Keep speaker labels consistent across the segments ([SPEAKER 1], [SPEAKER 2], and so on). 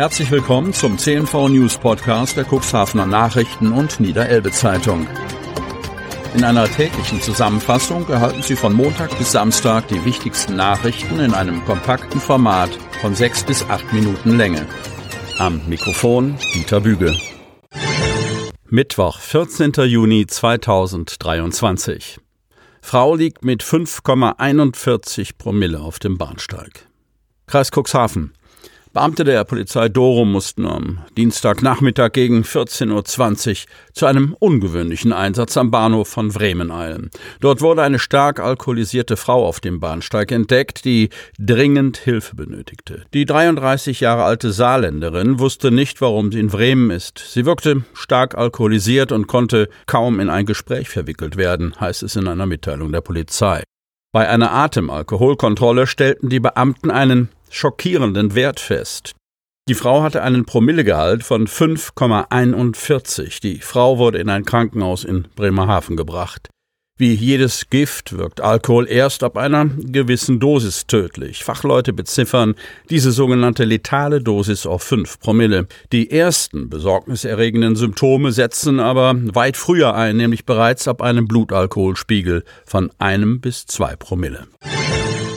[SPEAKER 1] Herzlich willkommen zum CNV News Podcast der Cuxhavener Nachrichten und Niederelbe Zeitung. In einer täglichen Zusammenfassung erhalten Sie von Montag bis Samstag die wichtigsten Nachrichten in einem kompakten Format von sechs bis acht Minuten Länge. Am Mikrofon Dieter Büge. Mittwoch, 14. Juni 2023. Frau liegt mit 5,41 Promille auf dem Bahnsteig. Kreis Cuxhaven. Beamte der Polizei Dorum mussten am Dienstagnachmittag gegen 14.20 Uhr zu einem ungewöhnlichen Einsatz am Bahnhof von Bremen eilen. Dort wurde eine stark alkoholisierte Frau auf dem Bahnsteig entdeckt, die dringend Hilfe benötigte. Die 33 Jahre alte Saarländerin wusste nicht, warum sie in Bremen ist. Sie wirkte stark alkoholisiert und konnte kaum in ein Gespräch verwickelt werden, heißt es in einer Mitteilung der Polizei. Bei einer Atemalkoholkontrolle stellten die Beamten einen schockierenden Wert fest. Die Frau hatte einen Promillegehalt von 5,41. Die Frau wurde in ein Krankenhaus in Bremerhaven gebracht. Wie jedes Gift wirkt Alkohol erst ab einer gewissen Dosis tödlich. Fachleute beziffern diese sogenannte letale Dosis auf 5 Promille. Die ersten besorgniserregenden Symptome setzen aber weit früher ein, nämlich bereits ab einem Blutalkoholspiegel von einem bis zwei Promille.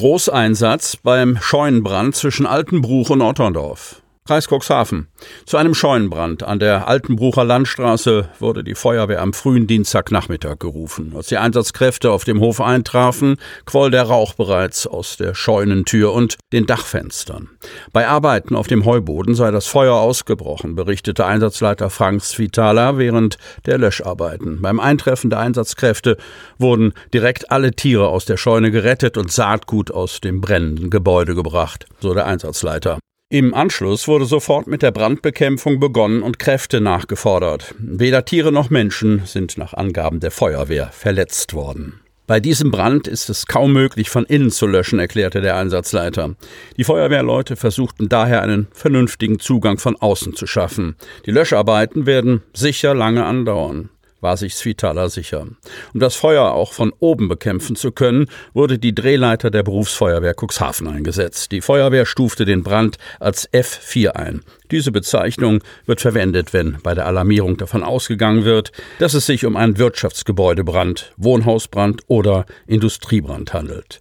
[SPEAKER 1] Großeinsatz beim Scheunenbrand zwischen Altenbruch und Otterndorf. Kreis Cuxhaven. Zu einem Scheunenbrand an der Altenbrucher Landstraße wurde die Feuerwehr am frühen Dienstagnachmittag gerufen. Als die Einsatzkräfte auf dem Hof eintrafen, quoll der Rauch bereits aus der Scheunentür und den Dachfenstern. Bei Arbeiten auf dem Heuboden sei das Feuer ausgebrochen, berichtete Einsatzleiter Frank Svitala während der Löscharbeiten. Beim Eintreffen der Einsatzkräfte wurden direkt alle Tiere aus der Scheune gerettet und Saatgut aus dem brennenden Gebäude gebracht, so der Einsatzleiter. Im Anschluss wurde sofort mit der Brandbekämpfung begonnen und Kräfte nachgefordert. Weder Tiere noch Menschen sind nach Angaben der Feuerwehr verletzt worden. Bei diesem Brand ist es kaum möglich, von innen zu löschen, erklärte der Einsatzleiter. Die Feuerwehrleute versuchten daher einen vernünftigen Zugang von außen zu schaffen. Die Löscharbeiten werden sicher lange andauern war sich Svitala sicher. Um das Feuer auch von oben bekämpfen zu können, wurde die Drehleiter der Berufsfeuerwehr Cuxhaven eingesetzt. Die Feuerwehr stufte den Brand als F4 ein. Diese Bezeichnung wird verwendet, wenn bei der Alarmierung davon ausgegangen wird, dass es sich um einen Wirtschaftsgebäudebrand, Wohnhausbrand oder Industriebrand handelt.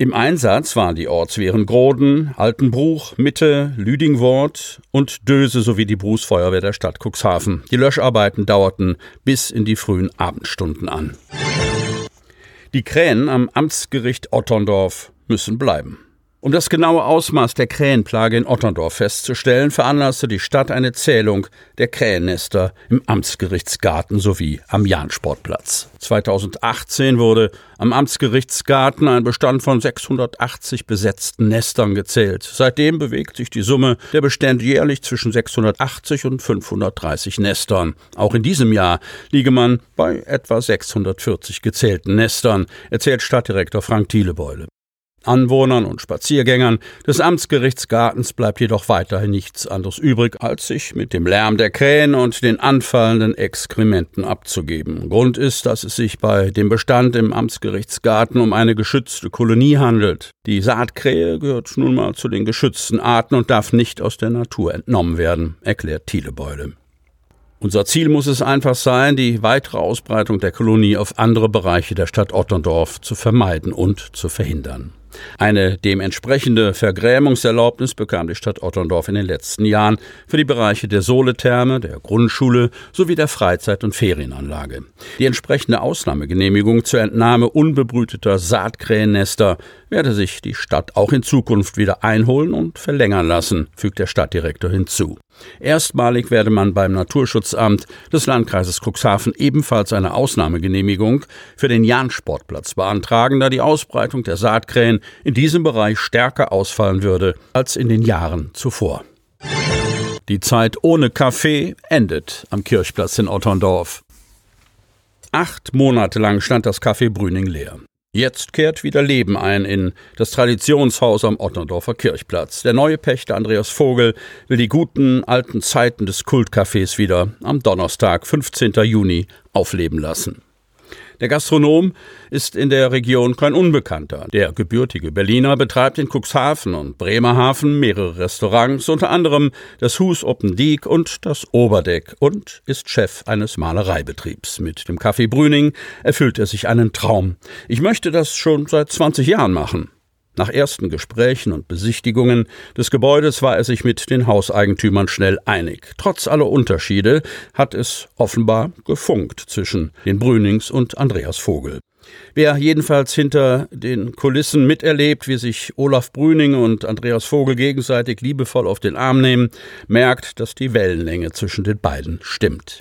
[SPEAKER 1] Im Einsatz waren die Ortswehren Groden, Altenbruch, Mitte, Lüdingwort und Döse sowie die Berufsfeuerwehr der Stadt Cuxhaven. Die Löscharbeiten dauerten bis in die frühen Abendstunden an. Die Krähen am Amtsgericht Otterndorf müssen bleiben. Um das genaue Ausmaß der Krähenplage in Otterndorf festzustellen, veranlasste die Stadt eine Zählung der Krähennester im Amtsgerichtsgarten sowie am Jahnsportplatz. 2018 wurde am Amtsgerichtsgarten ein Bestand von 680 besetzten Nestern gezählt. Seitdem bewegt sich die Summe der Bestände jährlich zwischen 680 und 530 Nestern. Auch in diesem Jahr liege man bei etwa 640 gezählten Nestern, erzählt Stadtdirektor Frank Thielebeule. Anwohnern und Spaziergängern des Amtsgerichtsgartens bleibt jedoch weiterhin nichts anderes übrig, als sich mit dem Lärm der Krähen und den anfallenden Exkrementen abzugeben. Grund ist, dass es sich bei dem Bestand im Amtsgerichtsgarten um eine geschützte Kolonie handelt. Die Saatkrähe gehört nun mal zu den geschützten Arten und darf nicht aus der Natur entnommen werden, erklärt Thielebeule. Unser Ziel muss es einfach sein, die weitere Ausbreitung der Kolonie auf andere Bereiche der Stadt Otterndorf zu vermeiden und zu verhindern. Eine dementsprechende Vergrämungserlaubnis bekam die Stadt Otterndorf in den letzten Jahren für die Bereiche der Soletherme, der Grundschule sowie der Freizeit- und Ferienanlage. Die entsprechende Ausnahmegenehmigung zur Entnahme unbebrüteter Saatkrähennester werde sich die Stadt auch in Zukunft wieder einholen und verlängern lassen, fügt der Stadtdirektor hinzu. Erstmalig werde man beim Naturschutzamt des Landkreises Cuxhaven ebenfalls eine Ausnahmegenehmigung für den Jahnsportplatz beantragen, da die Ausbreitung der Saatkrähen in diesem Bereich stärker ausfallen würde als in den Jahren zuvor. Die Zeit ohne Kaffee endet am Kirchplatz in Otterndorf. Acht Monate lang stand das Café Brüning leer. Jetzt kehrt wieder Leben ein in das Traditionshaus am Otterndorfer Kirchplatz. Der neue Pächter Andreas Vogel will die guten alten Zeiten des Kultcafés wieder am Donnerstag, 15. Juni, aufleben lassen. Der Gastronom ist in der Region kein Unbekannter. Der gebürtige Berliner betreibt in Cuxhaven und Bremerhaven mehrere Restaurants, unter anderem das Hus Open Diek und das Oberdeck und ist Chef eines Malereibetriebs. Mit dem Café Brüning erfüllt er sich einen Traum. Ich möchte das schon seit 20 Jahren machen. Nach ersten Gesprächen und Besichtigungen des Gebäudes war er sich mit den Hauseigentümern schnell einig. Trotz aller Unterschiede hat es offenbar gefunkt zwischen den Brünings und Andreas Vogel. Wer jedenfalls hinter den Kulissen miterlebt, wie sich Olaf Brüning und Andreas Vogel gegenseitig liebevoll auf den Arm nehmen, merkt, dass die Wellenlänge zwischen den beiden stimmt.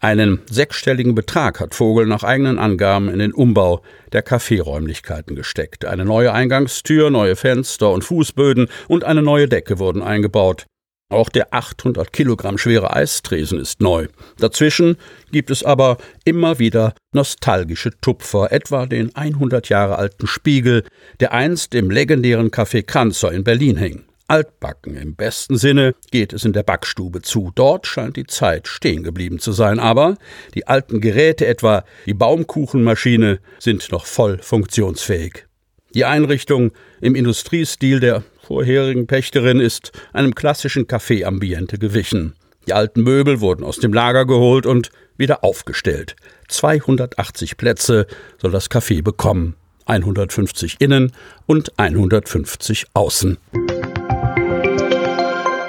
[SPEAKER 1] Einen sechsstelligen Betrag hat Vogel nach eigenen Angaben in den Umbau der Kaffeeräumlichkeiten gesteckt. Eine neue Eingangstür, neue Fenster und Fußböden und eine neue Decke wurden eingebaut. Auch der 800 Kilogramm schwere Eistresen ist neu. Dazwischen gibt es aber immer wieder nostalgische Tupfer, etwa den 100 Jahre alten Spiegel, der einst im legendären Café Kranzer in Berlin hing. Altbacken im besten Sinne geht es in der Backstube zu. Dort scheint die Zeit stehen geblieben zu sein, aber die alten Geräte, etwa die Baumkuchenmaschine, sind noch voll funktionsfähig. Die Einrichtung im Industriestil der vorherigen Pächterin ist einem klassischen Café-Ambiente gewichen. Die alten Möbel wurden aus dem Lager geholt und wieder aufgestellt. 280 Plätze soll das Café bekommen. 150 innen und 150 außen.